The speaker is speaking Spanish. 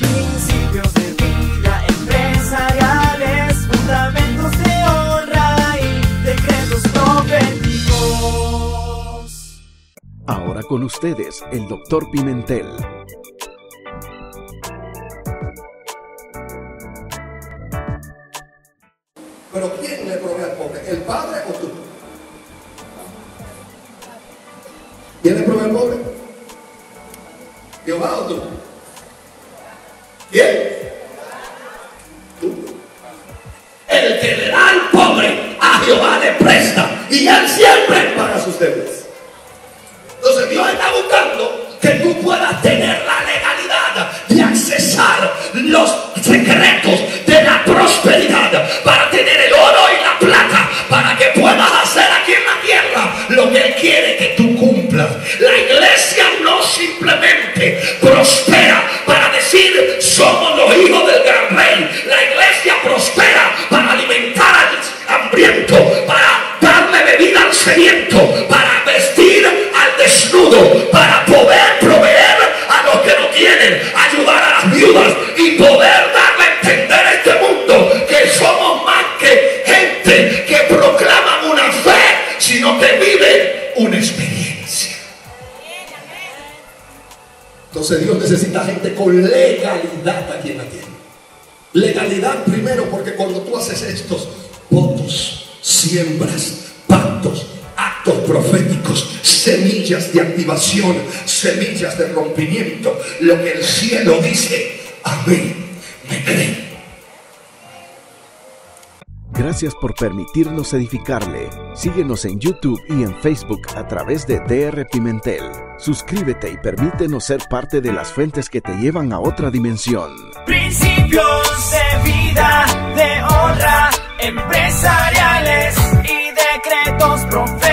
Principios de vida empresariales, fundamentos de honra y decretos proféticos. Ahora con ustedes, el doctor Pimentel. Pero ¿quién le provee al pobre? ¿El padre o tú? ¿Quién le provee al pobre? ¿Jehová o tú? ¿Tú? El que le da al pobre, a Jehová le presta y él siempre paga sus deudas. Entonces Dios está buscando que tú puedas tener la legalidad de accesar los secretos de la prosperidad para tener el oro y la plata para que puedas hacer aquí en la tierra lo que Él quiere que tú cumplas. La iglesia simplemente prospera para decir somos los hijos del gran rey. La iglesia prospera para alimentar al hambriento, para darle bebida al sediento, para vestir al desnudo, para poder proveer a los que no tienen, ayudar a las viudas y poder darle a entender a este mundo que somos más que gente que proclama una fe, sino que vive una experiencia. Entonces Dios necesita gente con legalidad aquí en la tierra. Legalidad primero porque cuando tú haces estos votos, siembras, pactos, actos proféticos, semillas de activación, semillas de rompimiento, lo que el cielo dice, amén, Gracias por permitirnos edificarle. Síguenos en YouTube y en Facebook a través de DR Pimentel. Suscríbete y permítenos ser parte de las fuentes que te llevan a otra dimensión. Principios de vida, de honra, empresariales y decretos proféticos